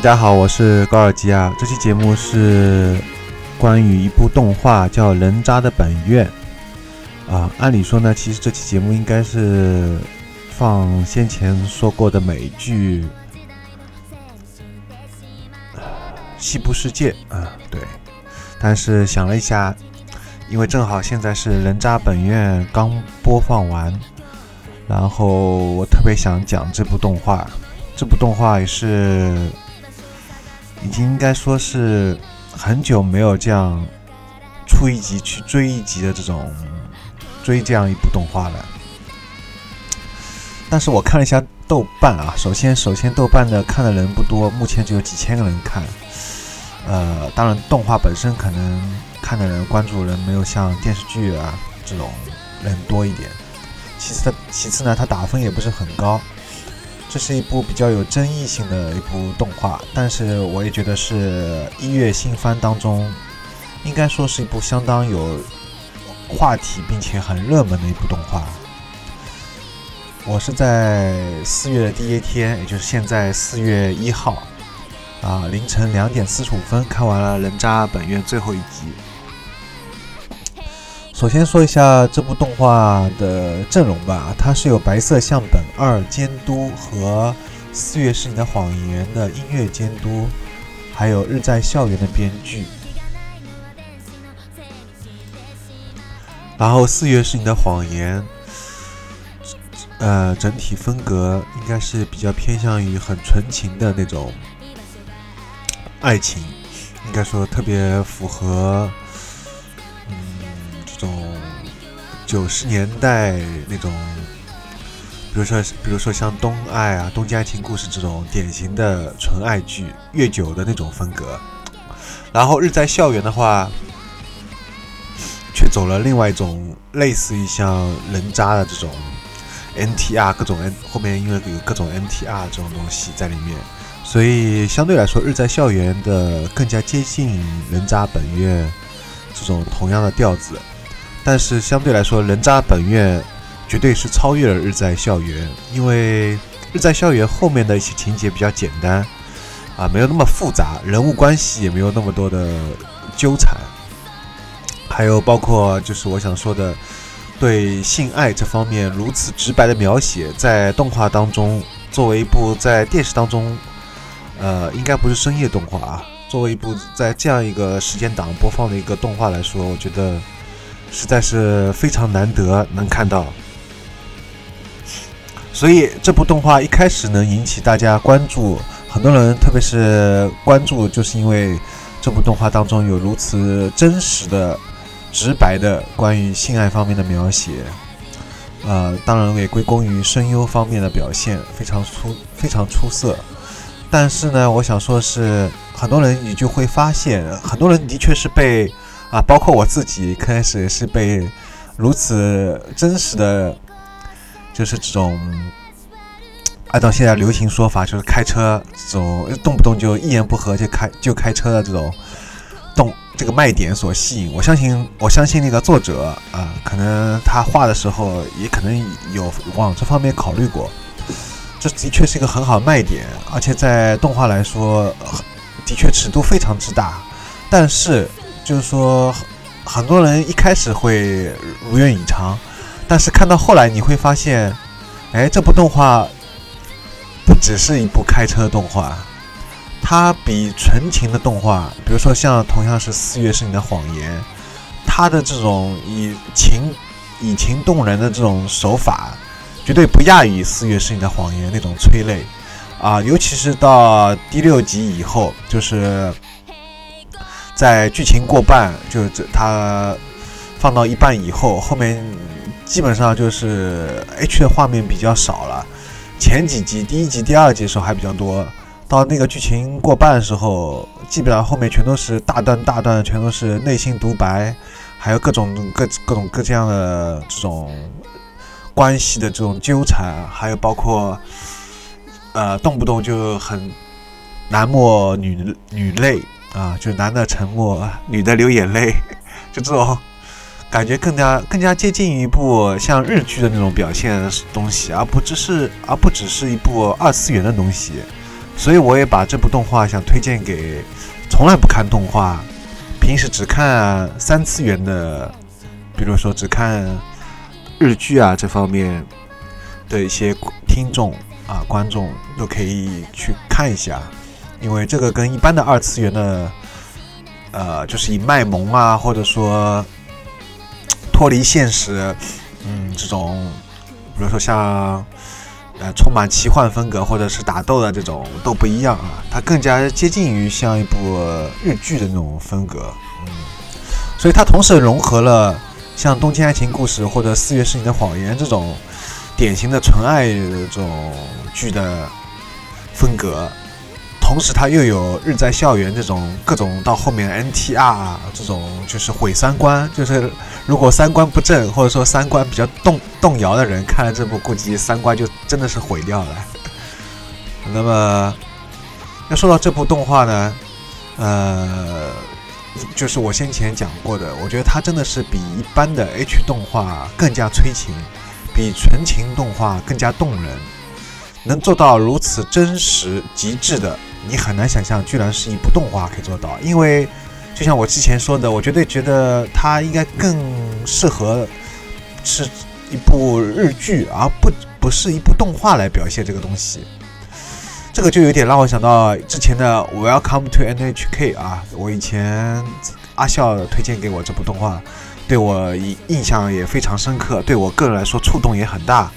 大家好，我是高尔基啊。这期节目是关于一部动画叫《人渣的本愿》啊。按理说呢，其实这期节目应该是放先前说过的美剧《西部世界》啊，对。但是想了一下，因为正好现在是《人渣本愿》刚播放完，然后我特别想讲这部动画。这部动画也是已经应该说是很久没有这样出一集去追一集的这种追这样一部动画了。但是我看了一下豆瓣啊，首先首先豆瓣的看的人不多，目前只有几千个人看。呃，当然动画本身可能看的人关注人没有像电视剧啊这种人多一点。其次，其次呢，它打分也不是很高。这是一部比较有争议性的一部动画，但是我也觉得是一月新番当中，应该说是一部相当有话题并且很热门的一部动画。我是在四月的第一天，也就是现在四月一号，啊凌晨两点四十五分看完了《人渣本月》最后一集。首先说一下这部动画的阵容吧，它是由白色相本二监督和四月是你的谎言的音乐监督，还有日在校园的编剧。然后四月是你的谎言，呃，整体风格应该是比较偏向于很纯情的那种爱情，应该说特别符合。九十年代那种，比如说，比如说像《东爱》啊，《东京爱情故事》这种典型的纯爱剧、月久的那种风格。然后《日在校园》的话，却走了另外一种类似于像人渣的这种 NTR 各种 N 后面因为有各种 NTR 这种东西在里面，所以相对来说，《日在校园》的更加接近人渣本月这种同样的调子。但是相对来说，《人渣本愿》绝对是超越了《日在校园》，因为《日在校园》后面的一些情节比较简单，啊，没有那么复杂，人物关系也没有那么多的纠缠，还有包括就是我想说的，对性爱这方面如此直白的描写，在动画当中，作为一部在电视当中，呃，应该不是深夜动画啊，作为一部在这样一个时间档播放的一个动画来说，我觉得。实在是非常难得能看到，所以这部动画一开始能引起大家关注，很多人特别是关注，就是因为这部动画当中有如此真实的、直白的关于性爱方面的描写，呃，当然也归功于声优方面的表现非常出非常出色。但是呢，我想说的是，很多人你就会发现，很多人的确是被。啊，包括我自己，开始是被如此真实的，就是这种按照现在流行说法，就是开车这种动不动就一言不合就开就开车的这种动这个卖点所吸引。我相信，我相信那个作者啊，可能他画的时候也可能有往这方面考虑过。这的确是一个很好的卖点，而且在动画来说，的确尺度非常之大，但是。就是说，很多人一开始会如愿以偿，但是看到后来你会发现，哎，这部动画不只是一部开车动画，它比纯情的动画，比如说像同样是《四月是你的谎言》，它的这种以情以情动人的这种手法，绝对不亚于《四月是你的谎言》那种催泪啊，尤其是到第六集以后，就是。在剧情过半，就是这它放到一半以后，后面基本上就是 H 的画面比较少了。前几集，第一集、第二集的时候还比较多，到那个剧情过半的时候，基本上后面全都是大段大段，全都是内心独白，还有各种各各种各这样的这种关系的这种纠缠，还有包括呃动不动就很男默女女泪啊，就男的沉默，女的流眼泪，就这种感觉更加更加接近一部像日剧的那种表现东西，而不只是而不只是一部二次元的东西。所以我也把这部动画想推荐给从来不看动画、平时只看三次元的，比如说只看日剧啊这方面的一些听众啊观众都可以去看一下。因为这个跟一般的二次元的，呃，就是以卖萌啊，或者说脱离现实，嗯，这种，比如说像呃充满奇幻风格或者是打斗的这种都不一样啊，它更加接近于像一部日剧的那种风格，嗯，所以它同时融合了像《东京爱情故事》或者《四月是你的谎言》这种典型的纯爱这种剧的风格。同时，它又有日在校园这种各种到后面 NTR 这种就是毁三观，就是如果三观不正或者说三观比较动动摇的人看了这部，估计三观就真的是毁掉了。那么，要说到这部动画呢，呃，就是我先前讲过的，我觉得它真的是比一般的 H 动画更加催情，比纯情动画更加动人，能做到如此真实极致的。你很难想象，居然是一部动画可以做到。因为，就像我之前说的，我绝对觉得它应该更适合是一部日剧，而不不是一部动画来表现这个东西。这个就有点让我想到之前的《Welcome to NHK》啊，我以前阿笑推荐给我这部动画，对我印印象也非常深刻，对我个人来说触动也很大。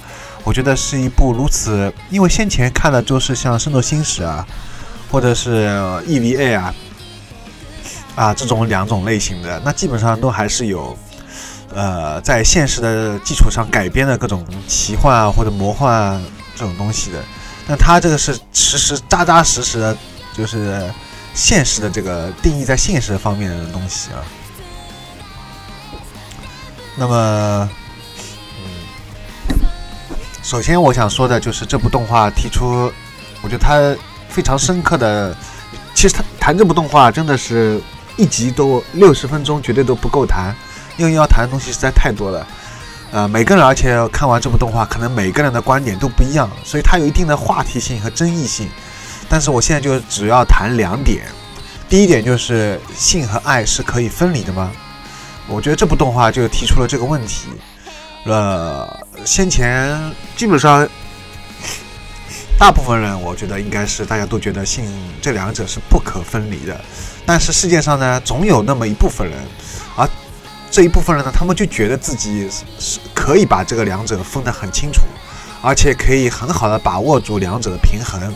我觉得是一部如此，因为先前看的就是像《圣斗星矢》啊。或者是 EVA 啊啊这种两种类型的，那基本上都还是有呃在现实的基础上改编的各种奇幻啊或者魔幻这种东西的。那它这个是实实扎扎实实的，就是现实的这个定义在现实方面的东西啊。那么，嗯，首先我想说的就是这部动画提出，我觉得它。非常深刻的，其实他谈这部动画真的是一集都六十分钟，绝对都不够谈，因为要谈的东西实在太多了。呃，每个人而且看完这部动画，可能每个人的观点都不一样，所以它有一定的话题性和争议性。但是我现在就只要谈两点，第一点就是性和爱是可以分离的吗？我觉得这部动画就提出了这个问题。呃，先前基本上。大部分人，我觉得应该是大家都觉得性这两者是不可分离的，但是世界上呢，总有那么一部分人，而这一部分人呢，他们就觉得自己是可以把这个两者分得很清楚，而且可以很好的把握住两者的平衡，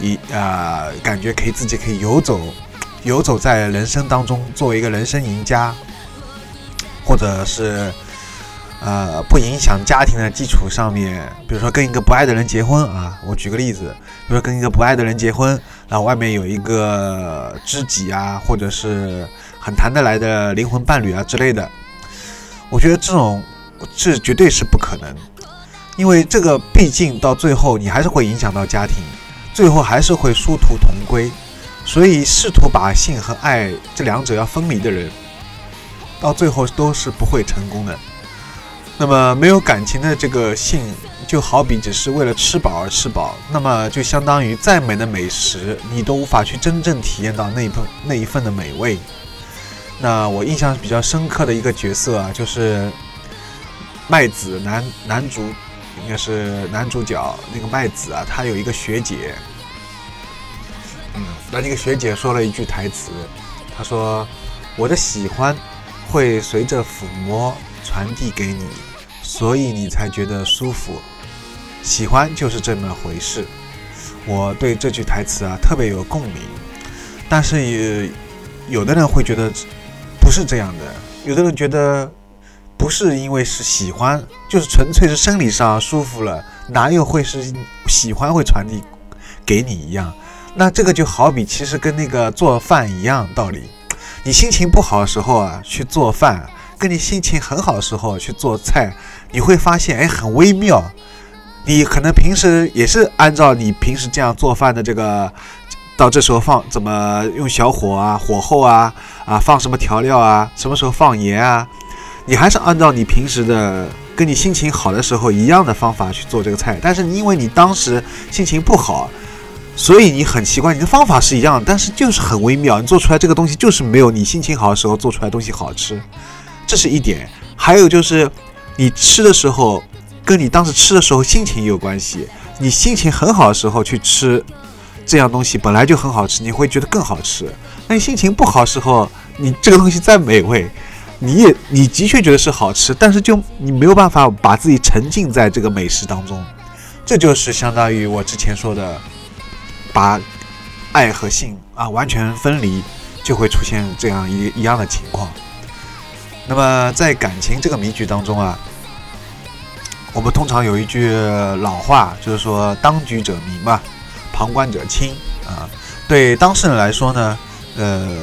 以呃感觉可以自己可以游走，游走在人生当中，作为一个人生赢家，或者是。呃，不影响家庭的基础上面，比如说跟一个不爱的人结婚啊，我举个例子，比如说跟一个不爱的人结婚，然后外面有一个知己啊，或者是很谈得来的灵魂伴侣啊之类的，我觉得这种这绝对是不可能，因为这个毕竟到最后你还是会影响到家庭，最后还是会殊途同归，所以试图把性和爱这两者要分离的人，到最后都是不会成功的。那么没有感情的这个性，就好比只是为了吃饱而吃饱，那么就相当于再美的美食，你都无法去真正体验到那一份那一份的美味。那我印象比较深刻的一个角色啊，就是麦子男男主，应该是男主角那个麦子啊，他有一个学姐，嗯，那那个学姐说了一句台词，她说：“我的喜欢会随着抚摸。”传递给你，所以你才觉得舒服。喜欢就是这么回事。我对这句台词啊特别有共鸣。但是也有的人会觉得不是这样的，有的人觉得不是因为是喜欢，就是纯粹是生理上舒服了，哪有会是喜欢会传递给你一样？那这个就好比其实跟那个做饭一样道理。你心情不好的时候啊去做饭。跟你心情很好的时候去做菜，你会发现哎很微妙。你可能平时也是按照你平时这样做饭的这个到这时候放怎么用小火啊，火候啊，啊放什么调料啊，什么时候放盐啊，你还是按照你平时的跟你心情好的时候一样的方法去做这个菜，但是因为你当时心情不好，所以你很奇怪，你的方法是一样，但是就是很微妙，你做出来这个东西就是没有你心情好的时候做出来东西好吃，这是一点。还有就是你吃的时候，跟你当时吃的时候心情也有关系。你心情很好的时候去吃这样东西，本来就很好吃，你会觉得更好吃。那你心情不好的时候，你这个东西再美味，你也你的确觉得是好吃，但是就你没有办法把自己沉浸在这个美食当中。这就是相当于我之前说的，把爱和性啊完全分离，就会出现这样一一样的情况。那么在感情这个谜局当中啊。我们通常有一句老话，就是说“当局者迷嘛，旁观者清”啊。对当事人来说呢，呃，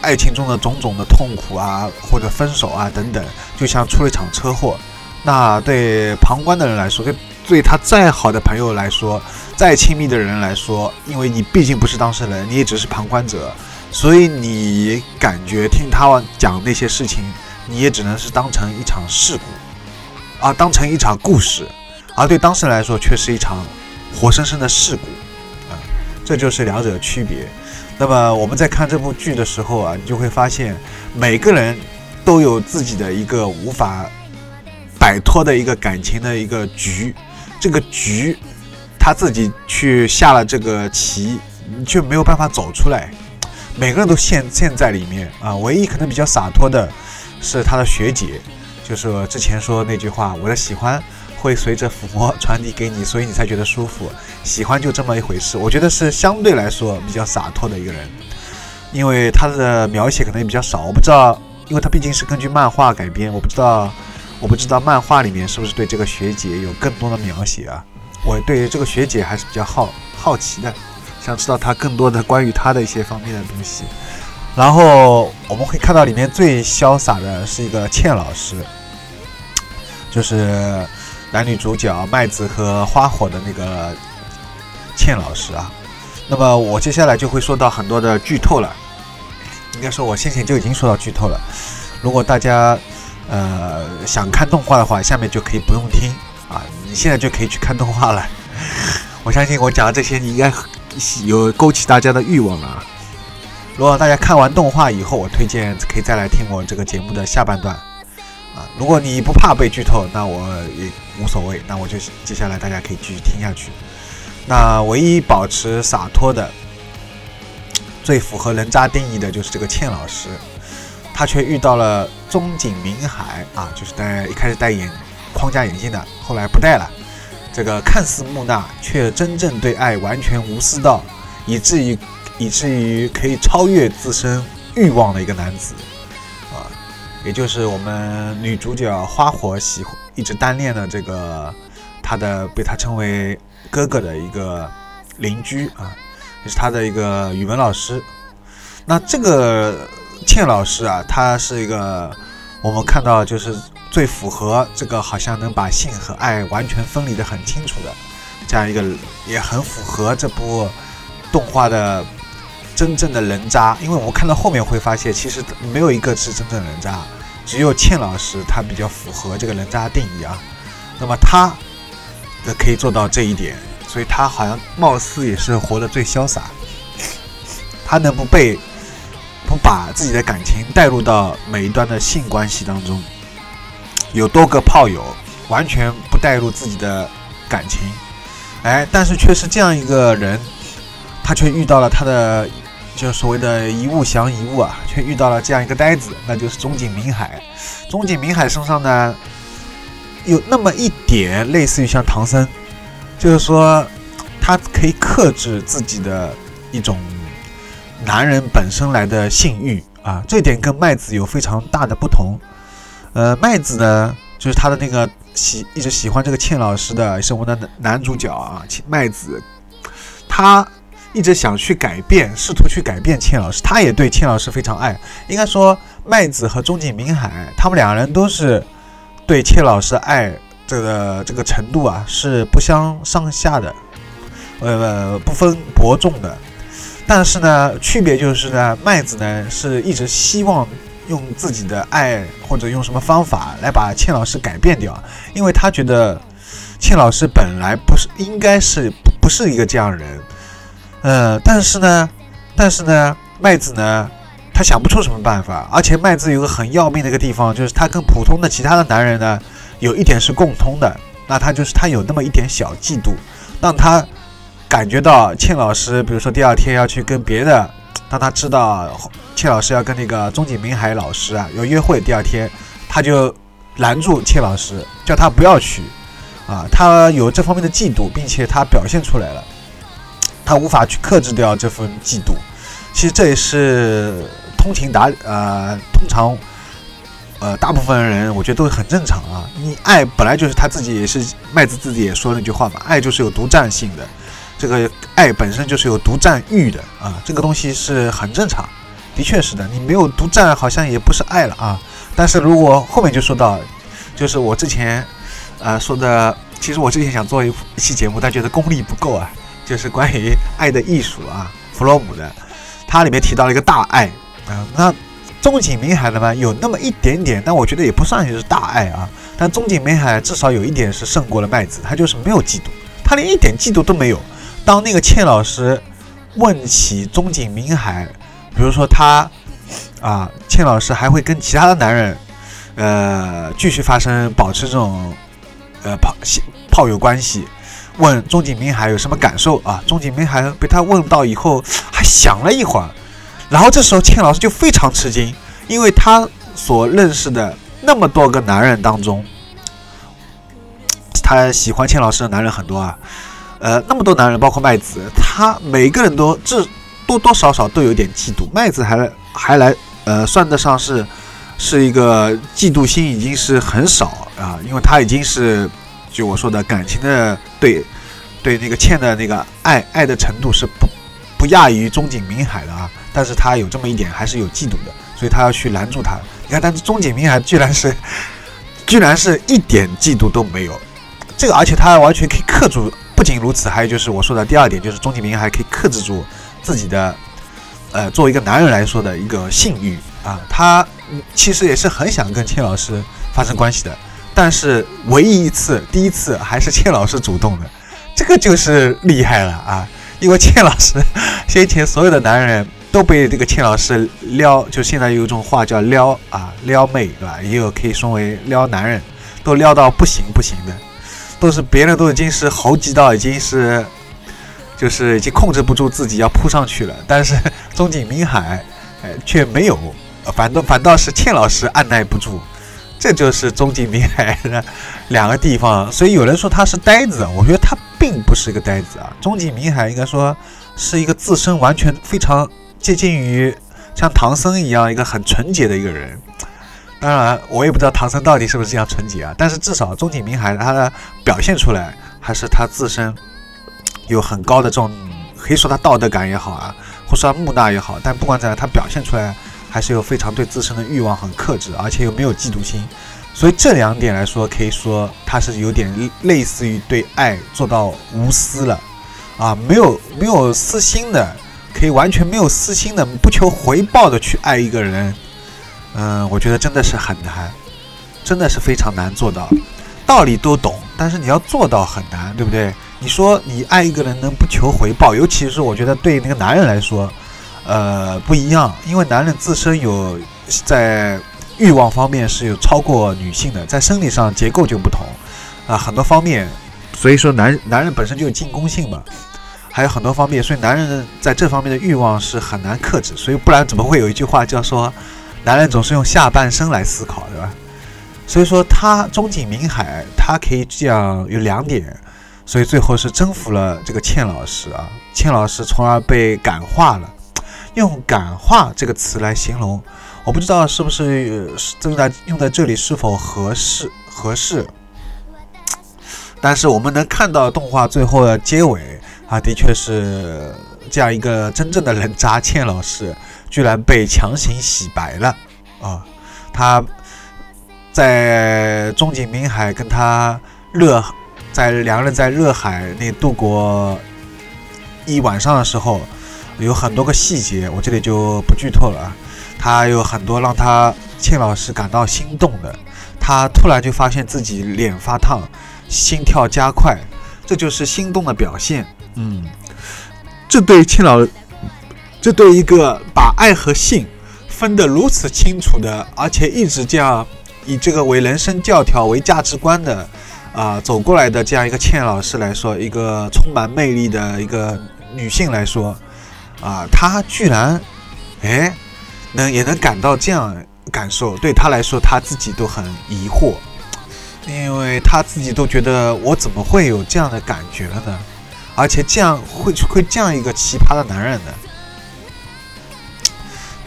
爱情中的种种的痛苦啊，或者分手啊等等，就像出了一场车祸。那对旁观的人来说，对对他再好的朋友来说，再亲密的人来说，因为你毕竟不是当事人，你也只是旁观者，所以你感觉听他讲那些事情，你也只能是当成一场事故。啊，当成一场故事，而对当事人来说却是一场活生生的事故，啊，这就是两者的区别。那么我们在看这部剧的时候啊，你就会发现每个人都有自己的一个无法摆脱的一个感情的一个局，这个局他自己去下了这个棋，你却没有办法走出来。每个人都陷陷在里面啊，唯一可能比较洒脱的是他的学姐。就是我之前说那句话，我的喜欢会随着抚摸传递给你，所以你才觉得舒服。喜欢就这么一回事。我觉得是相对来说比较洒脱的一个人，因为他的描写可能也比较少。我不知道，因为他毕竟是根据漫画改编，我不知道，我不知道漫画里面是不是对这个学姐有更多的描写啊？我对这个学姐还是比较好好奇的，想知道他更多的关于他的一些方面的东西。然后我们会看到里面最潇洒的是一个倩老师。就是男女主角麦子和花火的那个倩老师啊，那么我接下来就会说到很多的剧透了，应该说我先前就已经说到剧透了。如果大家呃想看动画的话，下面就可以不用听啊，你现在就可以去看动画了。我相信我讲的这些，你应该有勾起大家的欲望了。如果大家看完动画以后，我推荐可以再来听我这个节目的下半段。啊，如果你不怕被剧透，那我也无所谓。那我就接下来大家可以继续听下去。那唯一保持洒脱的、最符合人渣定义的就是这个倩老师，他却遇到了中井明海啊，就是戴一开始戴眼框架眼镜的，后来不戴了。这个看似木讷，却真正对爱完全无私到，以至于以至于可以超越自身欲望的一个男子。啊也就是我们女主角花火喜欢一直单恋的这个，她的被她称为哥哥的一个邻居啊，也是她的一个语文老师。那这个倩老师啊，她是一个我们看到就是最符合这个好像能把性和爱完全分离的很清楚的这样一个，也很符合这部动画的。真正的人渣，因为我们看到后面会发现，其实没有一个是真正人渣，只有倩老师他比较符合这个人渣定义啊。那么他可以做到这一点，所以他好像貌似也是活得最潇洒。他能不被不把自己的感情带入到每一段的性关系当中，有多个炮友，完全不带入自己的感情，哎，但是却是这样一个人，他却遇到了他的。就所谓的一物降一物啊，却遇到了这样一个呆子，那就是中井明海。中井明海身上呢，有那么一点类似于像唐僧，就是说他可以克制自己的一种男人本身来的性欲啊，这点跟麦子有非常大的不同。呃，麦子呢，就是他的那个喜一直喜欢这个倩老师的，也是我们的男男主角啊，麦子，他。一直想去改变，试图去改变倩老师，他也对倩老师非常爱。应该说，麦子和中井明海，他们两人都是对倩老师爱这个这个程度啊，是不相上下的。呃不分伯仲的。但是呢，区别就是呢，麦子呢是一直希望用自己的爱或者用什么方法来把倩老师改变掉，因为他觉得倩老师本来不是应该是不是一个这样人，呃，但是呢，但是呢，麦子呢，他想不出什么办法，而且麦子有个很要命的一个地方，就是他跟普通的其他的男人呢有一点是共通的，那他就是他有那么一点小嫉妒，让他。感觉到倩老师，比如说第二天要去跟别的，当他知道切老师要跟那个中井明海老师啊有约会，第二天他就拦住切老师，叫他不要去，啊，他有这方面的嫉妒，并且他表现出来了，他无法去克制掉这份嫉妒。其实这也是通情达呃，通常呃大部分人我觉得都很正常啊。你爱本来就是他自己也是麦子自己也说那句话嘛，爱就是有独占性的。这个爱本身就是有独占欲的啊，这个东西是很正常，的确是的。你没有独占，好像也不是爱了啊。但是如果后面就说到，就是我之前，呃说的，其实我之前想做一期节目，但觉得功力不够啊，就是关于爱的艺术啊，弗洛姆的，它里面提到了一个大爱啊。那中井明海的嘛，有那么一点点，但我觉得也不算是大爱啊。但中井明海至少有一点是胜过了麦子，他就是没有嫉妒，他连一点嫉妒都没有。当那个倩老师问起中井明海，比如说他啊，倩老师还会跟其他的男人，呃，继续发生保持这种呃炮炮友关系。问中井明海有什么感受啊？中井明海被他问到以后，还想了一会儿，然后这时候倩老师就非常吃惊，因为他所认识的那么多个男人当中，他喜欢倩老师的男人很多啊。呃，那么多男人，包括麦子，他每个人都这多多少少都有点嫉妒。麦子还还来，呃，算得上是是一个嫉妒心已经是很少啊，因为他已经是就我说的感情的对对那个欠的那个爱爱的程度是不不亚于中井明海的啊，但是他有这么一点还是有嫉妒的，所以他要去拦住他。你看，但是中井明海居然是居然是一点嫉妒都没有，这个而且他完全可以克住。不仅如此，还有就是我说的第二点，就是钟启明还可以克制住自己的，呃，作为一个男人来说的一个性欲啊。他其实也是很想跟倩老师发生关系的，但是唯一一次，第一次还是倩老师主动的，这个就是厉害了啊！因为倩老师先前所有的男人都被这个倩老师撩，就现在有一种话叫撩啊，撩妹对吧？也有可以说为撩男人，都撩到不行不行的。都是别人都已经是猴急到已经是，就是已经控制不住自己要扑上去了，但是 中井明海，哎，却没有，反倒反倒是倩老师按耐不住，这就是中井明海的两个地方。所以有人说他是呆子，我觉得他并不是一个呆子啊。中井明海应该说是一个自身完全非常接近于像唐僧一样一个很纯洁的一个人。当然，我也不知道唐僧到底是不是这样纯洁啊。但是至少中井明海他的表现出来，还是他自身有很高的这种，可以说他道德感也好啊，或者说木讷也好。但不管怎样，他表现出来还是有非常对自身的欲望很克制，而且又没有嫉妒心。所以这两点来说，可以说他是有点类似于对爱做到无私了啊，没有没有私心的，可以完全没有私心的，不求回报的去爱一个人。嗯，我觉得真的是很难，真的是非常难做到。道理都懂，但是你要做到很难，对不对？你说你爱一个人能不求回报，尤其是我觉得对那个男人来说，呃，不一样，因为男人自身有在欲望方面是有超过女性的，在生理上结构就不同啊，很多方面，所以说男男人本身就有进攻性嘛，还有很多方面，所以男人在这方面的欲望是很难克制，所以不然怎么会有一句话叫说？男人总是用下半身来思考，对吧？所以说他中井明海，他可以这样有两点，所以最后是征服了这个倩老师啊，倩老师从而被感化了。用感化这个词来形容，我不知道是不是正在用在这里是否合适合适。但是我们能看到动画最后的结尾啊，的确是这样一个真正的人渣倩老师。居然被强行洗白了啊！他在中井明海跟他热，在两个人在热海那度过一晚上的时候，有很多个细节，我这里就不剧透了啊。他有很多让他庆老师感到心动的，他突然就发现自己脸发烫，心跳加快，这就是心动的表现。嗯，这对倩老，这对一个把爱和性分得如此清楚的，而且一直这样以这个为人生教条为价值观的啊走过来的这样一个倩老师来说，一个充满魅力的一个女性来说，啊，她居然，哎。能也能感到这样感受，对她来说，她自己都很疑惑，因为她自己都觉得我怎么会有这样的感觉了呢？而且这样会会这样一个奇葩的男人呢？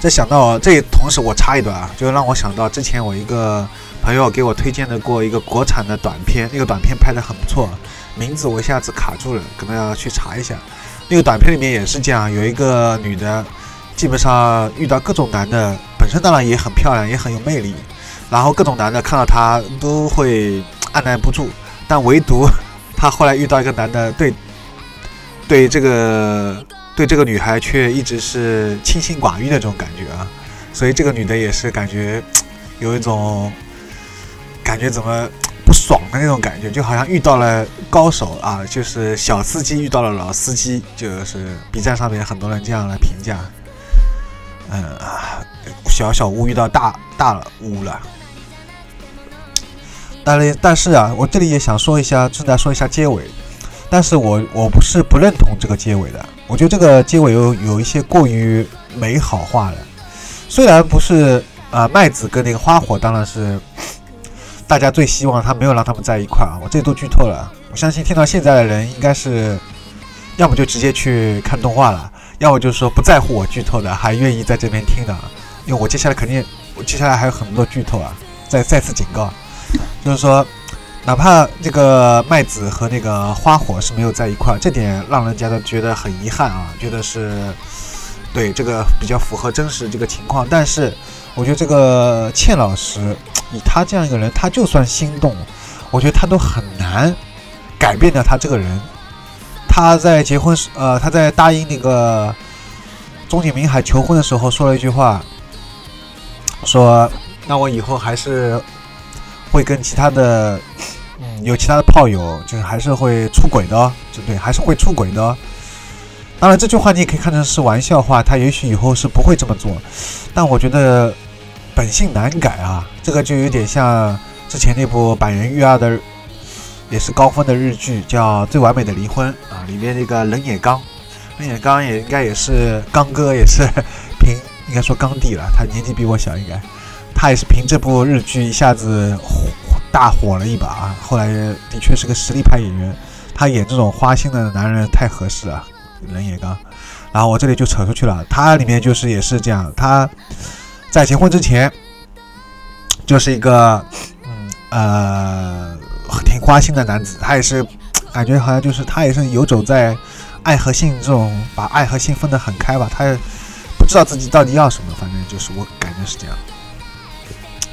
这想到这同时我插一段啊，就让我想到之前我一个朋友给我推荐的过一个国产的短片，那个短片拍的很不错，名字我一下子卡住了，可能要去查一下。那个短片里面也是这样，有一个女的。基本上遇到各种男的，本身当然也很漂亮，也很有魅力，然后各种男的看到她都会按耐不住，但唯独她后来遇到一个男的，对，对这个对这个女孩却一直是清心寡欲的这种感觉啊，所以这个女的也是感觉有一种感觉怎么不爽的那种感觉，就好像遇到了高手啊，就是小司机遇到了老司机，就是 B 站上面很多人这样来评价。嗯啊，小小巫遇到大大巫了。但是但是啊，我这里也想说一下，顺带说一下结尾。但是我我不是不认同这个结尾的，我觉得这个结尾有有一些过于美好化了。虽然不是啊，麦子跟那个花火当然是大家最希望他没有让他们在一块啊。我这都剧透了，我相信听到现在的人应该是要么就直接去看动画了。要么就是说不在乎我剧透的，还愿意在这边听的，因为我接下来肯定，我接下来还有很多剧透啊！再再次警告，就是说，哪怕这个麦子和那个花火是没有在一块，这点让人家都觉得很遗憾啊，觉得是对这个比较符合真实这个情况。但是，我觉得这个倩老师，以他这样一个人，他就算心动，我觉得他都很难改变掉他这个人。他在结婚时，呃，他在答应那个中井明海求婚的时候说了一句话，说：“那我以后还是会跟其他的，有其他的炮友，就是还是会出轨的，对不对？还是会出轨的。当然，这句话你也可以看成是玩笑话，他也许以后是不会这么做。但我觉得本性难改啊，这个就有点像之前那部板垣育二的。”也是高分的日剧，叫《最完美的离婚》啊，里面那个冷野刚，冷野刚也应该也是刚哥，也是 凭应该说刚弟了，他年纪比我小，应该 他也是凭这部日剧一下子火大火了一把啊。后来的确是个实力派演员，他演这种花心的男人太合适了，冷野刚。然后我这里就扯出去了，他里面就是也是这样，他在结婚之前就是一个嗯呃。挺花心的男子，他也是感觉好像就是他也是游走在爱和性这种把爱和性分得很开吧，他也不知道自己到底要什么，反正就是我感觉是这样。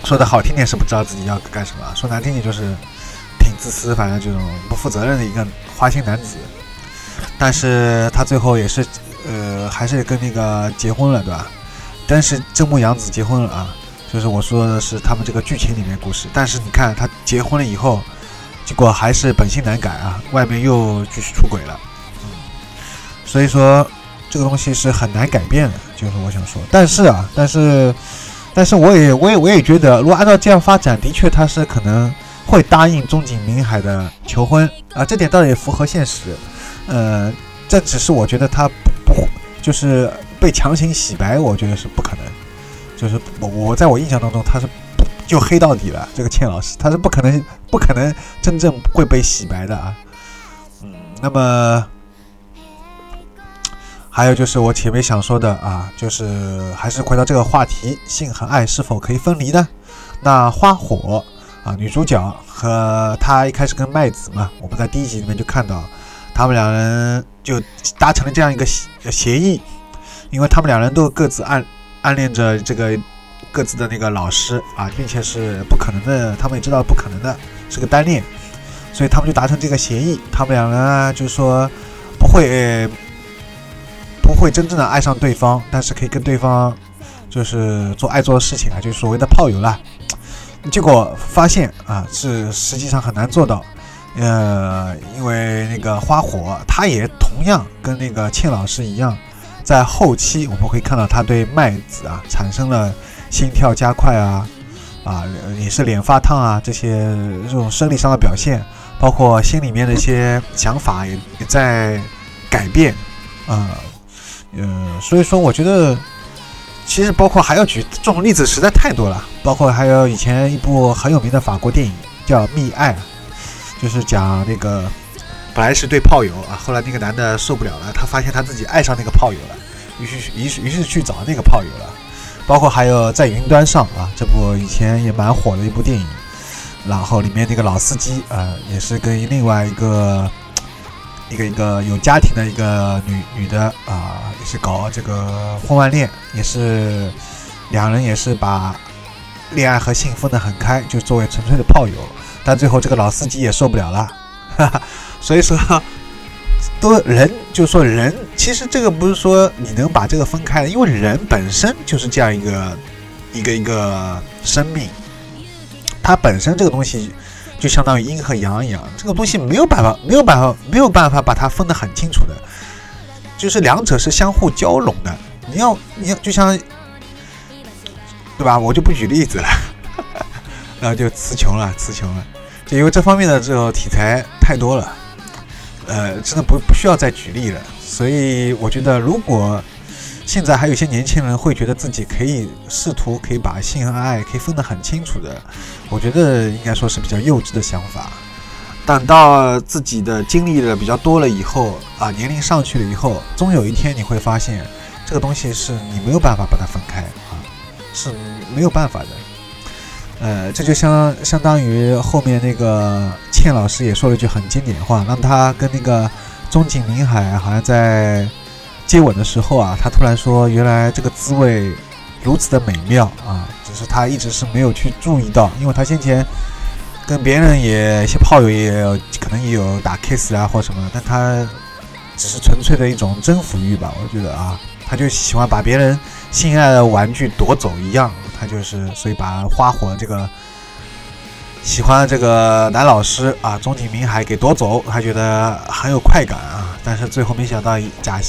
说的好听点是不知道自己要干什么，说难听点就是挺自私，反正这种不负责任的一个花心男子。但是他最后也是呃还是跟那个结婚了，对吧？但是真木阳子结婚了啊，就是我说的是他们这个剧情里面故事。但是你看他结婚了以后。结果还是本性难改啊，外面又继续出轨了，嗯，所以说这个东西是很难改变的，就是我想说。但是啊，但是，但是我也，我也，我也觉得，如果按照这样发展，的确他是可能会答应中井明海的求婚啊，这点倒也符合现实。呃，这只是我觉得他不不就是被强行洗白，我觉得是不可能。就是我我在我印象当中他是。就黑到底了，这个倩老师他是不可能不可能真正会被洗白的啊。嗯，那么还有就是我前面想说的啊，就是还是回到这个话题，性和爱是否可以分离呢？那花火啊，女主角和她一开始跟麦子嘛，我们在第一集里面就看到，他们两人就达成了这样一个协协议，因为他们两人都各自暗暗恋着这个。各自的那个老师啊，并且是不可能的，他们也知道不可能的，是个单恋，所以他们就达成这个协议，他们两人就是说不会不会真正的爱上对方，但是可以跟对方就是做爱做的事情啊，就是所谓的炮友啦。结果发现啊，是实际上很难做到。呃，因为那个花火，他也同样跟那个倩老师一样，在后期我们会看到他对麦子啊产生了心跳加快啊，啊也是脸发烫啊这些这种生理上的表现，包括心里面的一些想法也也在改变嗯，所以说我觉得其实包括还要举这种例子实在太多了，包括还有以前一部很有名的法国电影叫《密爱》。就是讲那个，本来是对炮友啊，后来那个男的受不了了，他发现他自己爱上那个炮友了，于是于是于是去找那个炮友了。包括还有在云端上啊，这部以前也蛮火的一部电影，然后里面那个老司机啊，也是跟另外一个一个一个有家庭的一个女女的啊，也是搞这个婚外恋，也是两人也是把恋爱和性分得很开，就作为纯粹的炮友。但最后这个老司机也受不了了，哈哈，所以说，都人就是说人，其实这个不是说你能把这个分开的，因为人本身就是这样一个一个一个生命，它本身这个东西就相当于阴和阳一样，这个东西没有办法没有办法没有办法把它分得很清楚的，就是两者是相互交融的。你要你要就像，对吧？我就不举例子了。然后就词穷了，词穷了，就因为这方面的这个题材太多了，呃，真的不不需要再举例了。所以我觉得，如果现在还有一些年轻人会觉得自己可以试图可以把性和爱可以分得很清楚的，我觉得应该说是比较幼稚的想法。等到自己的经历了比较多了以后啊，年龄上去了以后，终有一天你会发现，这个东西是你没有办法把它分开啊，是没有办法的。呃，这就相相当于后面那个倩老师也说了一句很经典的话，让他跟那个中景明海好像在接吻的时候啊，他突然说，原来这个滋味如此的美妙啊，只是他一直是没有去注意到，因为他先前跟别人也一些炮友也可能也有打 kiss 啊或什么，但他只是纯粹的一种征服欲吧，我觉得啊，他就喜欢把别人心爱的玩具夺走一样。他就是，所以把花火这个喜欢这个男老师啊，中景明海给夺走，他觉得很有快感啊。但是最后没想到假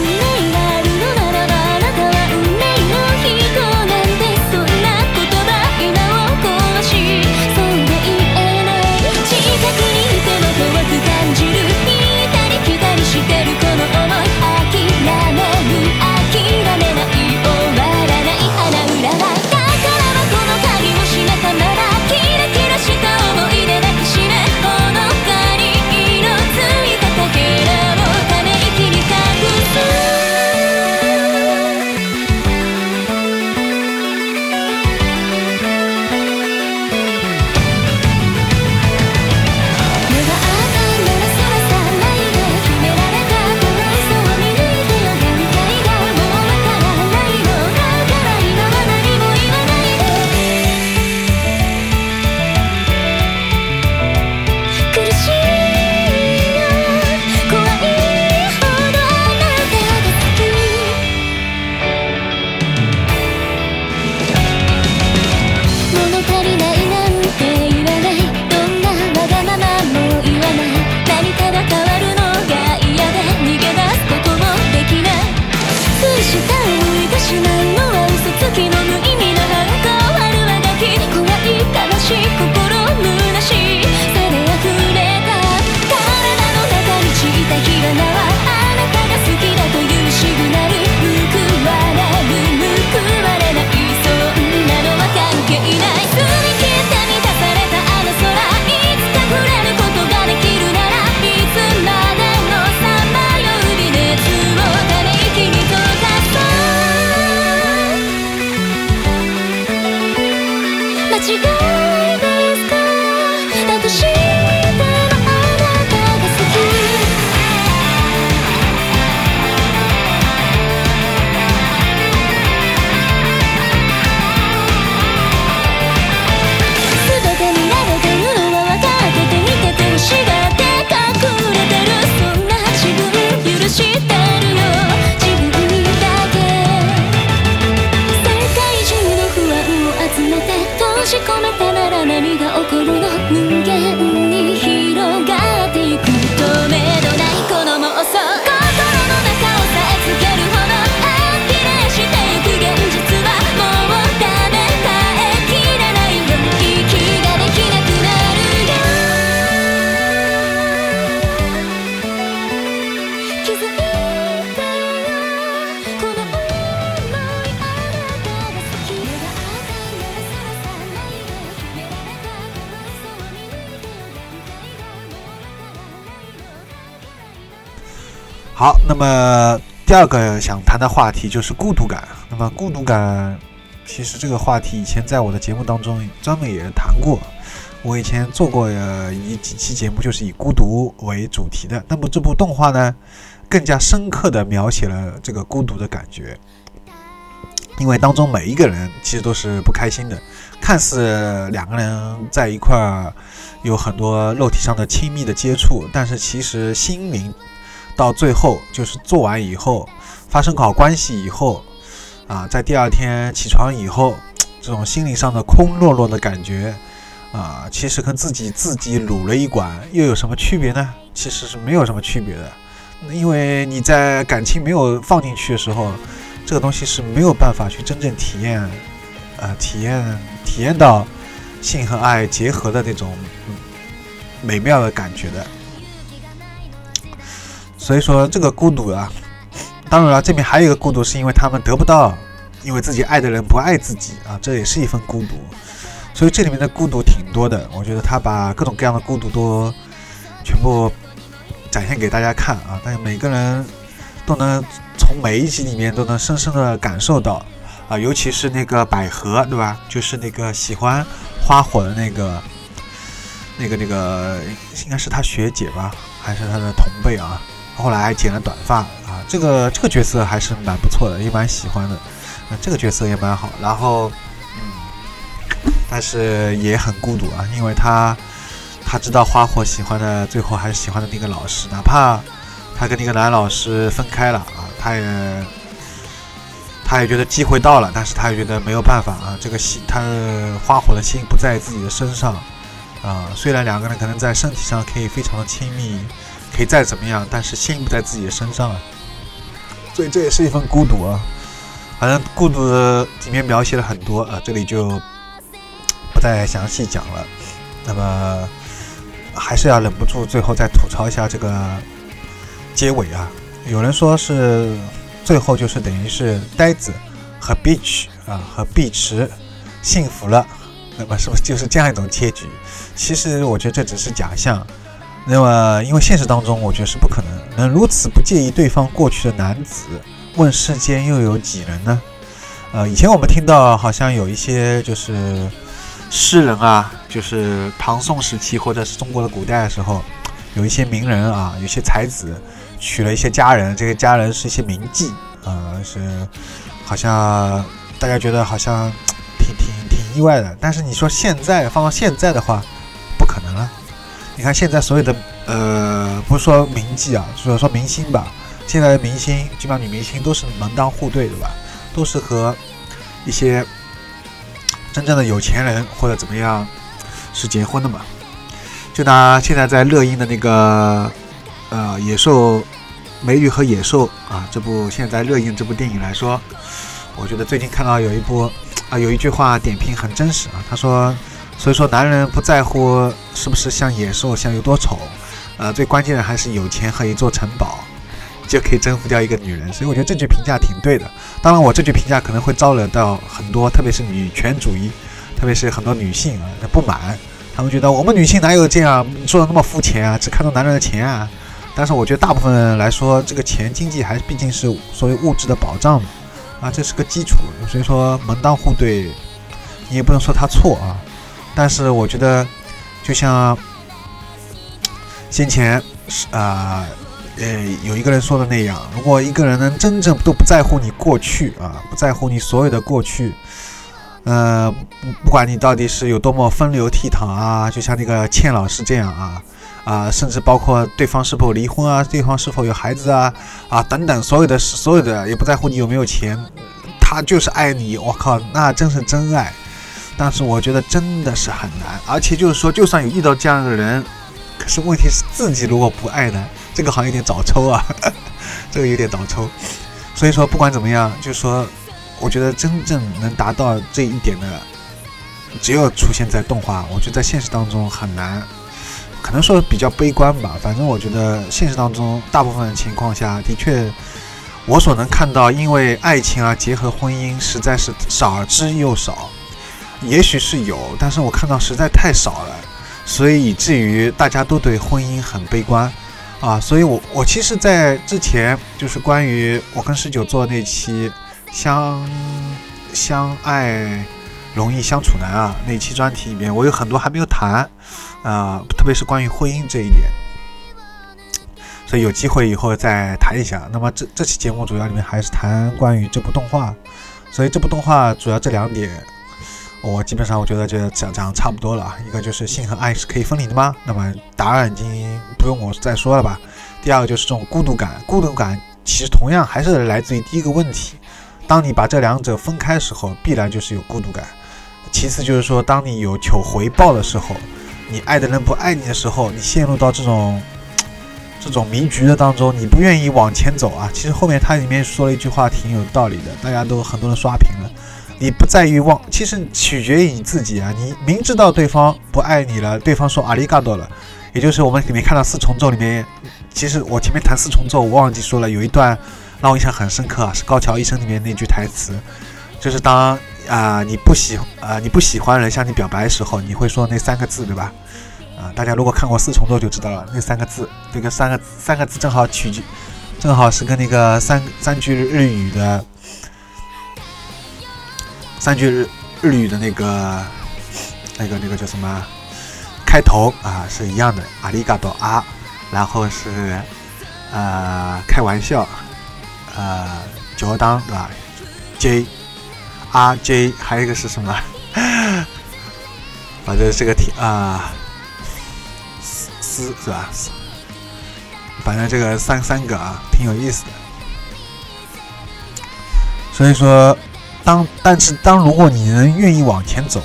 的话题就是孤独感。那么孤独感，其实这个话题以前在我的节目当中专门也谈过。我以前做过一几期节目，就是以孤独为主题的。那么这部动画呢，更加深刻地描写了这个孤独的感觉。因为当中每一个人其实都是不开心的，看似两个人在一块儿有很多肉体上的亲密的接触，但是其实心灵到最后就是做完以后，发生好关系以后，啊，在第二天起床以后，这种心灵上的空落落的感觉，啊，其实跟自己自己撸了一管又有什么区别呢？其实是没有什么区别的，因为你在感情没有放进去的时候。这个东西是没有办法去真正体验，呃，体验体验到性和爱结合的那种美妙的感觉的。所以说，这个孤独啊，当然了，这边还有一个孤独，是因为他们得不到，因为自己爱的人不爱自己啊，这也是一份孤独。所以这里面的孤独挺多的，我觉得他把各种各样的孤独都全部展现给大家看啊，但是每个人都能。从每一集里面都能深深的感受到，啊，尤其是那个百合，对吧？就是那个喜欢花火的那个、那个、那个，应该是他学姐吧，还是他的同辈啊？后来剪了短发啊，这个这个角色还是蛮不错的，也蛮喜欢的。啊，这个角色也蛮好。然后，嗯，但是也很孤独啊，因为他他知道花火喜欢的，最后还是喜欢的那个老师，哪怕他跟那个男老师分开了啊。他也，他也觉得机会到了，但是他也觉得没有办法啊。这个心，他花火的心不在自己的身上啊。虽然两个人可能在身体上可以非常的亲密，可以再怎么样，但是心不在自己的身上啊。所以这也是一份孤独啊。反正孤独里面描写了很多啊，这里就不再详细讲了。那么还是要忍不住最后再吐槽一下这个结尾啊。有人说是最后就是等于是呆子和 beach 啊和碧池幸福了，那么是不是就是这样一种结局？其实我觉得这只是假象。那么因为现实当中，我觉得是不可能能如此不介意对方过去的男子，问世间又有几人呢？呃，以前我们听到好像有一些就是诗人啊，就是唐宋时期或者是中国的古代的时候，有一些名人啊，有些才子。娶了一些佳人，这些佳人是一些名妓啊，是好像大家觉得好像挺挺挺意外的。但是你说现在放到现在的话，不可能了。你看现在所有的呃，不是说名妓啊，就是说明星吧。现在的明星基本上女明星都是门当户对的吧，都是和一些真正的有钱人或者怎么样是结婚的嘛。就拿现在在乐音的那个。呃，野兽美女和野兽啊，这部现在热映这部电影来说，我觉得最近看到有一部啊，有一句话点评很真实啊。他说，所以说男人不在乎是不是像野兽，像有多丑，呃，最关键的还是有钱和一座城堡就可以征服掉一个女人。所以我觉得这句评价挺对的。当然，我这句评价可能会招惹到很多，特别是女权主义，特别是很多女性啊不满，他们觉得我们女性哪有这样说的那么肤浅啊，只看重男人的钱啊。但是我觉得大部分人来说，这个钱经济还是毕竟是所谓物质的保障嘛，啊，这是个基础。所以说门当户对，你也不能说他错啊。但是我觉得，就像先前是啊，呃，有一个人说的那样，如果一个人能真正都不在乎你过去啊，不在乎你所有的过去，呃，不不管你到底是有多么风流倜傥啊，就像那个倩老师这样啊。啊，甚至包括对方是否离婚啊，对方是否有孩子啊，啊等等，所有的所有的也不在乎你有没有钱，他就是爱你，我靠，那真是真爱。但是我觉得真的是很难，而且就是说，就算有遇到这样的人，可是问题是自己如果不爱呢，这个好像有点早抽啊，这个有点早抽。所以说不管怎么样，就说，我觉得真正能达到这一点的，只有出现在动画，我觉得在现实当中很难。可能说比较悲观吧，反正我觉得现实当中大部分情况下的确，我所能看到，因为爱情而结合婚姻实在是少之又少。也许是有，但是我看到实在太少了，所以以至于大家都对婚姻很悲观，啊，所以我我其实，在之前就是关于我跟十九做那期相相爱容易相处难啊那期专题里面，我有很多还没有谈啊，特别是关于婚姻这一点，所以有机会以后再谈一下。那么这这期节目主要里面还是谈关于这部动画，所以这部动画主要这两点。我基本上我觉得就讲讲差不多了啊，一个就是性和爱是可以分离的吗？那么答案已经不用我再说了吧。第二个就是这种孤独感，孤独感其实同样还是来自于第一个问题，当你把这两者分开的时候，必然就是有孤独感。其次就是说，当你有求回报的时候，你爱的人不爱你的时候，你陷入到这种这种迷局的当中，你不愿意往前走啊。其实后面它里面说了一句话挺有道理的，大家都很多人刷屏了。你不在于忘，其实取决于你自己啊。你明知道对方不爱你了，对方说阿里嘎多了，也就是我们里面看到四重奏里面，其实我前面谈四重奏，我忘记说了，有一段让我印象很深刻啊，是高桥医生里面那句台词，就是当啊你不喜啊你不喜欢人向你表白的时候，你会说那三个字，对吧？啊，大家如果看过四重奏就知道了，那三个字，这个三个三个字正好取，正好是跟那个三三句日语的。三句日日语的那个、那个、那个叫什么？开头啊是一样的，阿里嘎多啊，然后是呃开玩笑，呃冗当对吧？J R J 还有一个是什么？反正这个挺啊思是吧？反正这个三三个啊挺有意思的，所以说。当但是当如果你能愿意往前走，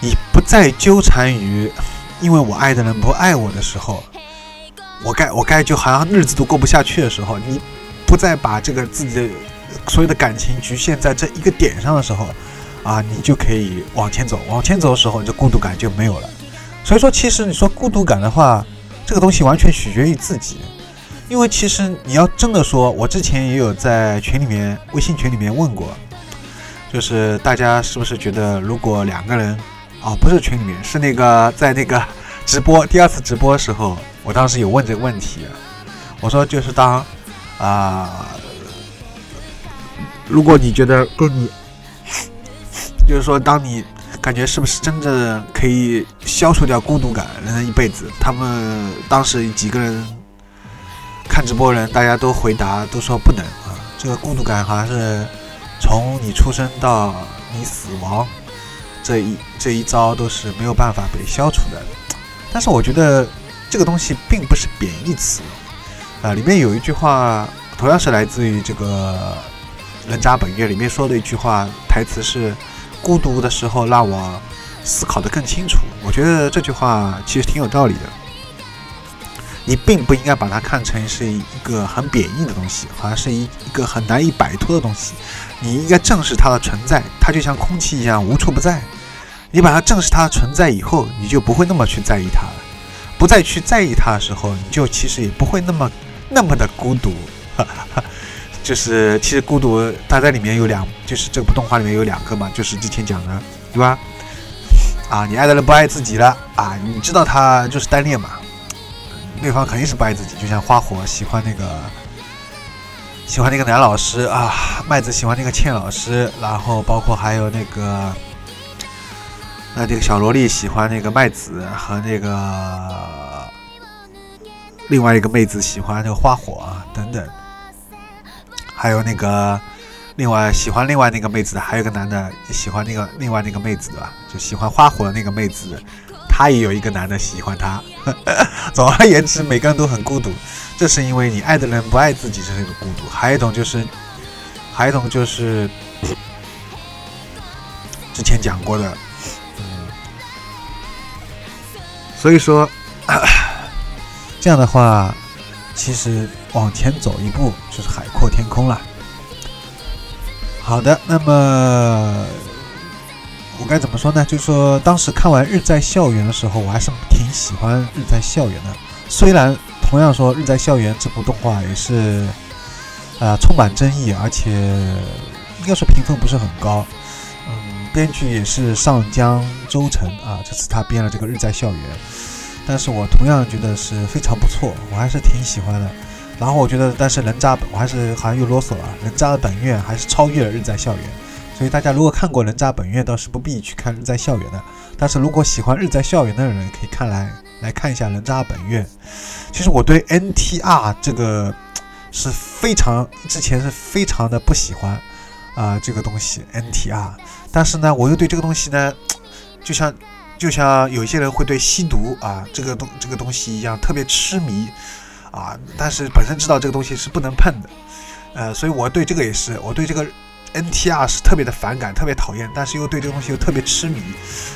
你不再纠缠于因为我爱的人不爱我的时候，我该我该就好像日子都过不下去的时候，你不再把这个自己的所有的感情局限在这一个点上的时候，啊，你就可以往前走。往前走的时候，这孤独感就没有了。所以说，其实你说孤独感的话，这个东西完全取决于自己。因为其实你要真的说，我之前也有在群里面微信群里面问过。就是大家是不是觉得，如果两个人，啊，不是群里面，是那个在那个直播第二次直播的时候，我当时有问这个问题，我说就是当啊，如果你觉得跟你，就是说当你感觉是不是真正可以消除掉孤独感，人一辈子，他们当时几个人看直播人，大家都回答都说不能啊，这个孤独感好像是。从你出生到你死亡，这一这一招都是没有办法被消除的。但是我觉得这个东西并不是贬义词啊。里面有一句话，同样是来自于这个《人渣本愿》里面说的一句话，台词是：“孤独的时候让我思考的更清楚。”我觉得这句话其实挺有道理的。你并不应该把它看成是一个很贬义的东西，好像是一一个很难以摆脱的东西。你应该正视它的存在，它就像空气一样无处不在。你把它正视它的存在以后，你就不会那么去在意它了。不再去在意它的时候，你就其实也不会那么那么的孤独。就是其实孤独，它在里面有两，就是这部动画里面有两个嘛，就是之前讲的，对吧？啊，你爱的人不爱自己了啊，你知道他就是单恋嘛？对方肯定是不爱自己，就像花火喜欢那个。喜欢那个男老师啊，麦子喜欢那个倩老师，然后包括还有那个，那这个小萝莉喜欢那个麦子和那个另外一个妹子喜欢那个花火啊等等，还有那个另外喜欢另外那个妹子的，还有个男的喜欢那个另外那个妹子的吧，就喜欢花火的那个妹子，他也有一个男的喜欢他。总而言之，每个人都很孤独。这是因为你爱的人不爱自己，这是一种孤独。还有一种就是，还有一种就是之前讲过的，嗯，所以说 这样的话，其实往前走一步就是海阔天空了。好的，那么我该怎么说呢？就是说，当时看完《日在校园》的时候，我还是挺喜欢《日在校园》的，虽然。同样说，《日在校园》这部动画也是，啊，充满争议，而且应该说评分不是很高。嗯，编剧也是上江周成啊，这次他编了这个《日在校园》，但是我同样觉得是非常不错，我还是挺喜欢的。然后我觉得，但是人渣，我还是好像又啰嗦了，人渣的本愿还是超越了日在校园。所以大家如果看过人渣本愿，倒是不必去看日在校园的。但是如果喜欢日在校园的人，可以看来来看一下人渣本愿。其实我对 NTR 这个是非常之前是非常的不喜欢啊这个东西 NTR，但是呢，我又对这个东西呢，就像就像有些人会对吸毒啊这个东这个东西一样特别痴迷啊，但是本身知道这个东西是不能碰的，呃，所以我对这个也是我对这个。NTR 是特别的反感，特别讨厌，但是又对这个东西又特别痴迷。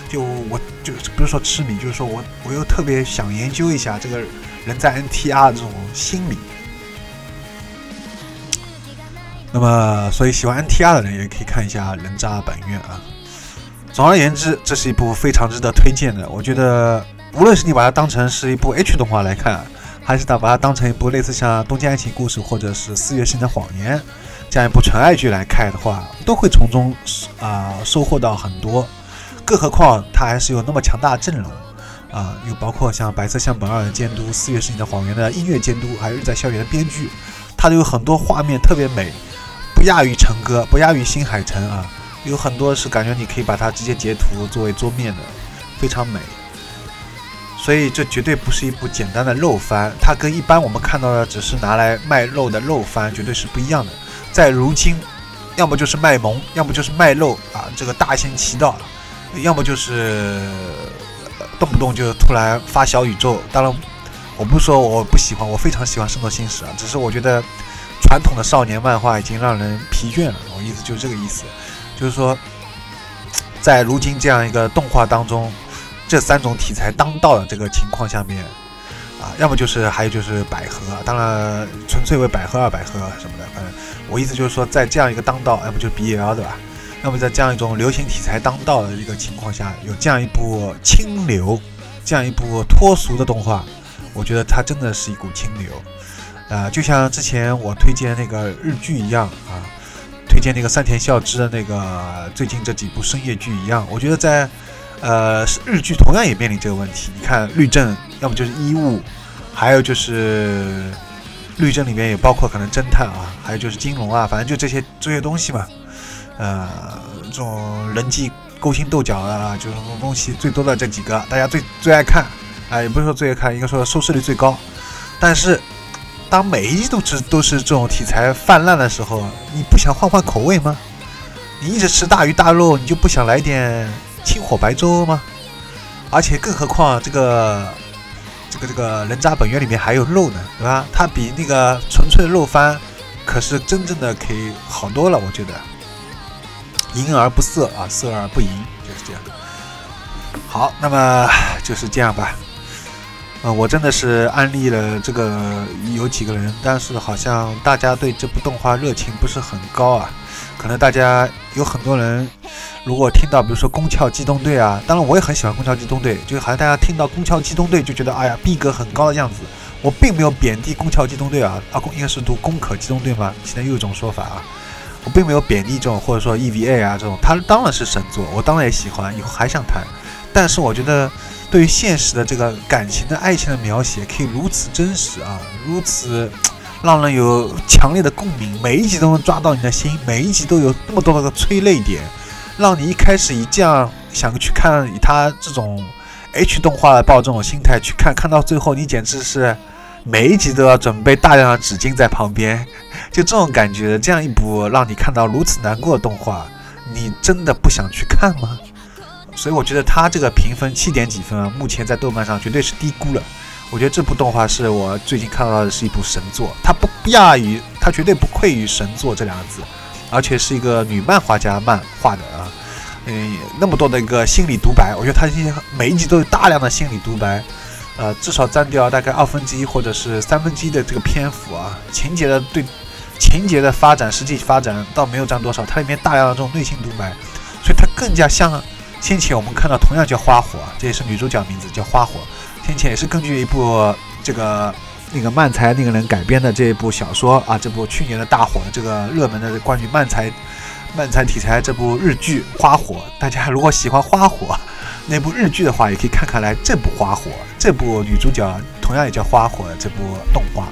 就我就不是说痴迷，就是说我我又特别想研究一下这个人在 NTR 这种心理。那么，所以喜欢 NTR 的人也可以看一下《人渣本愿》啊。总而言之，这是一部非常值得推荐的。我觉得，无论是你把它当成是一部 H 动画来看，还是把它当成一部类似像《东京爱情故事》或者是《四月性的谎言》。这样一部纯爱剧来看的话，都会从中啊收获到很多。更何况它还是有那么强大阵容啊，又包括像《白色相本二》的监督、《四月是你的谎言》的音乐监督，还有《日在校园》的编剧，它都有很多画面特别美，不亚于《成歌》，不亚于《新海诚》啊。有很多是感觉你可以把它直接截图作为桌面的，非常美。所以这绝对不是一部简单的肉番，它跟一般我们看到的只是拿来卖肉的肉番绝对是不一样的。在如今，要么就是卖萌，要么就是卖肉啊，这个大行其道；要么就是动不动就突然发小宇宙。当然，我不是说我不喜欢，我非常喜欢《圣斗星矢》啊，只是我觉得传统的少年漫画已经让人疲倦了。我意思就是这个意思，就是说，在如今这样一个动画当中，这三种题材当道的这个情况下面。要么就是还有就是百合，当然纯粹为百合二百合什么的，反正我意思就是说，在这样一个当道，要么就是 BL 对吧？要么在这样一种流行题材当道的一个情况下，有这样一部清流，这样一部脱俗的动画，我觉得它真的是一股清流。啊，就像之前我推荐那个日剧一样啊，推荐那个山田孝之的那个最近这几部深夜剧一样，我觉得在。呃，日剧同样也面临这个问题。你看律政，要么就是医务，还有就是律政里面也包括可能侦探啊，还有就是金融啊，反正就这些这些东西嘛。呃，这种人际勾心斗角啊，这种东西最多的这几个，大家最最爱看啊，也不是说最爱看，应该说收视率最高。但是当每一季都是都是这种题材泛滥的时候，你不想换换口味吗？你一直吃大鱼大肉，你就不想来点？清火白粥吗？而且更何况这个这个这个人渣本源里面还有肉呢，对吧？它比那个纯粹肉番可是真正的可以好多了，我觉得。淫而不色啊，色而不淫，就是这样。好，那么就是这样吧。呃，我真的是安利了这个有几个人，但是好像大家对这部动画热情不是很高啊。可能大家有很多人。如果听到比如说《宫壳机动队》啊，当然我也很喜欢《宫壳机动队》，就好像大家听到《宫壳机动队》就觉得哎呀逼格很高的样子。我并没有贬低《宫壳机动队》啊，啊，应该是读《攻壳机动队》吗？现在又有一种说法啊，我并没有贬低这种或者说 EVA 啊这种，它当然是神作，我当然也喜欢，以后还想谈。但是我觉得对于现实的这个感情的爱情的描写可以如此真实啊，如此让人有强烈的共鸣，每一集都能抓到你的心，每一集都有那么多的催泪点。让你一开始以这样想去看，以他这种 H 动画的抱这种心态去看，看到最后你简直是每一集都要准备大量的纸巾在旁边，就这种感觉。这样一部让你看到如此难过的动画，你真的不想去看吗？所以我觉得他这个评分七点几分啊，目前在豆瓣上绝对是低估了。我觉得这部动画是我最近看到的是一部神作，它不亚于，它绝对不愧于神作这两个字。而且是一个女漫画家漫画的啊，嗯，那么多的一个心理独白，我觉得她这些每一集都有大量的心理独白，呃，至少占掉大概二分之一或者是三分之一的这个篇幅啊。情节的对情节的发展，实际发展倒没有占多少，它里面大量的这种内心独白，所以它更加像先前我们看到同样叫花火，这也是女主角名字叫花火，先前也是根据一部这个。那个漫才那个人改编的这一部小说啊，这部去年的大火的这个热门的关于漫才漫才题材这部日剧《花火》，大家如果喜欢《花火》那部日剧的话，也可以看看来这部《花火》，这部女主角同样也叫花火这部动画。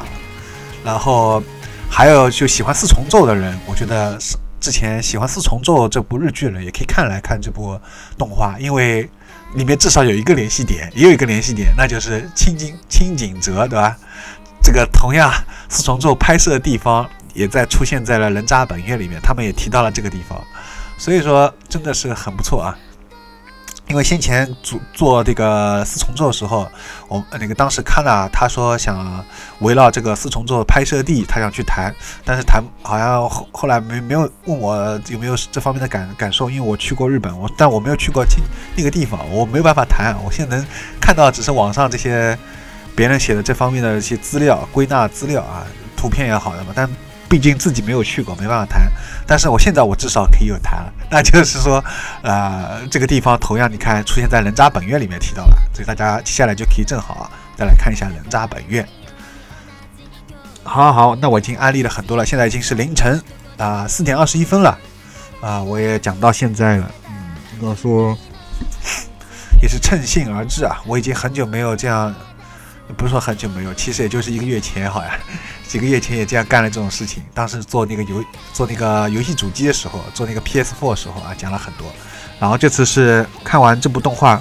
然后还有就喜欢四重奏的人，我觉得是之前喜欢四重奏这部日剧的人，也可以看来看这部动画，因为里面至少有一个联系点，也有一个联系点，那就是青井青井泽，对吧？这个同样四重奏拍摄的地方。也在出现在了人渣本月里面，他们也提到了这个地方，所以说真的是很不错啊。因为先前做做这个四重奏的时候，我那个当时看了，他说想围绕这个四重奏拍摄地，他想去谈，但是谈好像后后来没没有问我有没有这方面的感感受，因为我去过日本，我但我没有去过那个地方，我没有办法谈。我现在能看到只是网上这些别人写的这方面的一些资料归纳资料啊，图片也好的嘛，但。毕竟自己没有去过，没办法谈。但是我现在我至少可以有谈了，那就是说，呃，这个地方同样你看出现在《人渣本愿》里面提到了，所以大家接下来就可以正好啊，再来看一下《人渣本愿》。好好，那我已经安利了很多了，现在已经是凌晨啊四点二十一分了啊，我也讲到现在了，嗯，应该说也是趁兴而至啊，我已经很久没有这样。不是说很久没有，其实也就是一个月前，好 像几个月前也这样干了这种事情。当时做那个游做那个游戏主机的时候，做那个 PS4 的时候啊，讲了很多。然后这次是看完这部动画，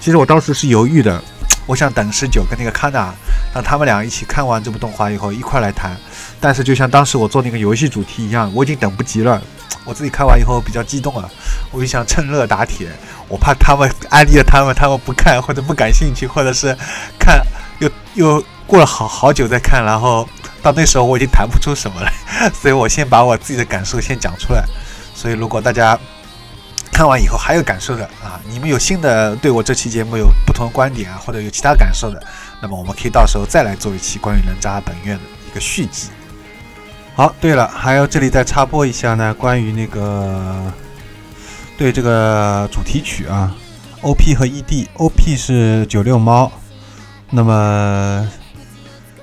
其实我当时是犹豫的，我想等十九跟那个康纳让他们俩一起看完这部动画以后一块来谈。但是就像当时我做那个游戏主题一样，我已经等不及了。我自己看完以后比较激动啊，我就想趁热打铁，我怕他们安利了他们，他们不看或者不感兴趣，或者是看。又又过了好好久再看，然后到那时候我已经谈不出什么来，所以我先把我自己的感受先讲出来。所以如果大家看完以后还有感受的啊，你们有新的对我这期节目有不同观点啊，或者有其他感受的，那么我们可以到时候再来做一期关于人渣本院的一个续集。好，对了，还有这里再插播一下呢，关于那个对这个主题曲啊，OP 和 ED，OP 是九六猫。那么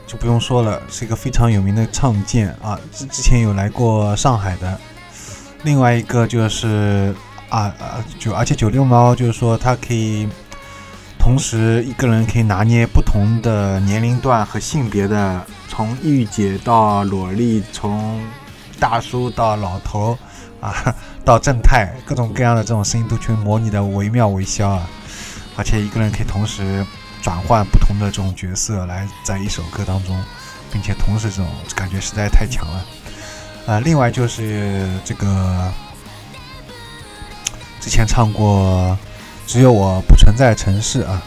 就不用说了，是一个非常有名的唱剑啊，之之前有来过上海的。另外一个就是啊啊，就而且九六猫就是说它可以同时一个人可以拿捏不同的年龄段和性别的，从御姐到萝莉，从大叔到老头啊，到正太，各种各样的这种声音都去模拟的惟妙惟肖啊，而且一个人可以同时。转换不同的这种角色来在一首歌当中，并且同时这种感觉实在太强了。呃，另外就是这个之前唱过《只有我不存在城市》啊，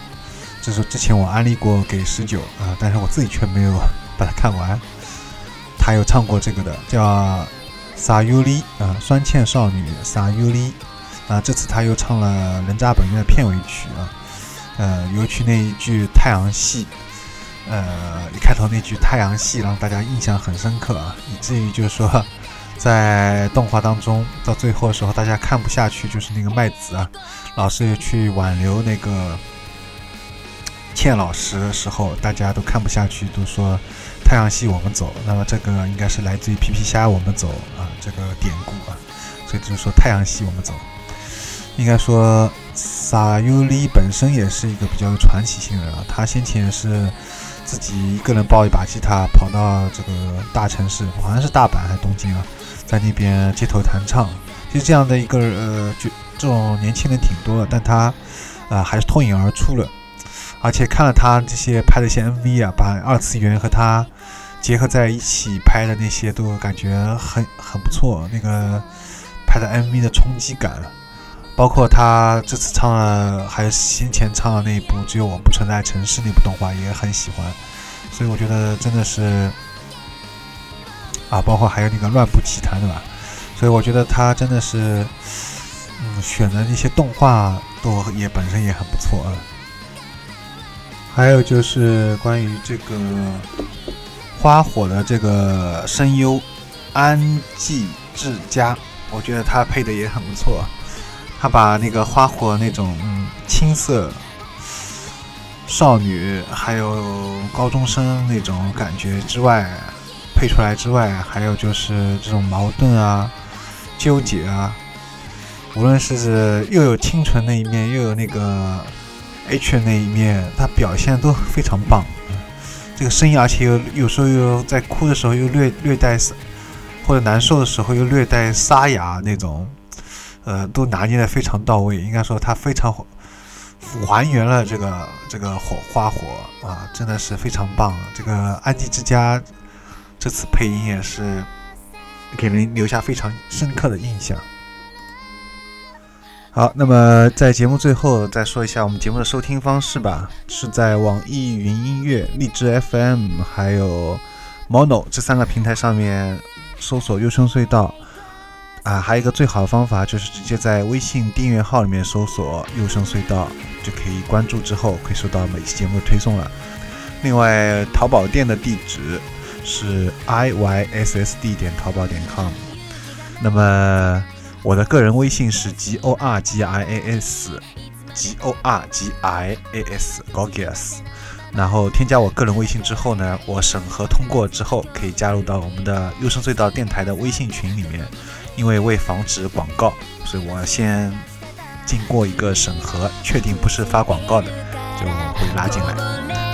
这是之前我安利过给十九啊，但是我自己却没有把它看完。他有唱过这个的，叫《撒尤里》啊，酸欠少女撒尤里啊，这次他又唱了《人渣本愿》的片尾曲啊。呃，尤其那一句太阳系，呃，一开头那句太阳系让大家印象很深刻啊，以至于就是说，在动画当中到最后的时候，大家看不下去，就是那个麦子啊，老是去挽留那个倩老师的时候，大家都看不下去，都说太阳系我们走。那么这个应该是来自于皮皮虾我们走啊这个典故啊，所以就是说太阳系我们走，应该说。萨尤里本身也是一个比较有传奇性的人啊，他先前是自己一个人抱一把吉他跑到这个大城市，好像是大阪还是东京啊，在那边街头弹唱。其实这样的一个呃，就这种年轻人挺多的，但他啊还是脱颖而出了。而且看了他这些拍的一些 MV 啊，把二次元和他结合在一起拍的那些，都感觉很很不错。那个拍的 MV 的冲击感。包括他这次唱了，还有先前唱的那一部《只有我不存在城市》那部动画也很喜欢，所以我觉得真的是啊，包括还有那个《乱步奇谭》对吧？所以我觉得他真的是，嗯，选的那些动画都也本身也很不错啊。还有就是关于这个花火的这个声优安纪志佳，我觉得他配的也很不错。他把那个花火那种嗯青涩少女，还有高中生那种感觉之外，配出来之外，还有就是这种矛盾啊，纠结啊，无论是又有清纯那一面，又有那个 H 那一面，他表现都非常棒。这个声音，而且又有时候又在哭的时候又略略带，或者难受的时候又略带沙哑那种，呃，都拿捏的非常到位。应该说他非常还原了这个这个火花火啊，真的是非常棒。这个安吉之家这次配音也是给人留下非常深刻的印象。好，那么在节目最后再说一下我们节目的收听方式吧，是在网易云音乐、荔枝 FM 还有 Mono 这三个平台上面搜索“优声隧道”啊，还有一个最好的方法就是直接在微信订阅号里面搜索“优声隧道”，就可以关注之后可以收到每期节目的推送了。另外，淘宝店的地址是 i y s s d 点淘宝点 com，那么。我的个人微信是 g o r g i a s，g o r g i a s gorgias，然后添加我个人微信之后呢，我审核通过之后可以加入到我们的优声隧道电台的微信群里面。因为为防止广告，所以我先经过一个审核，确定不是发广告的，就会拉进来。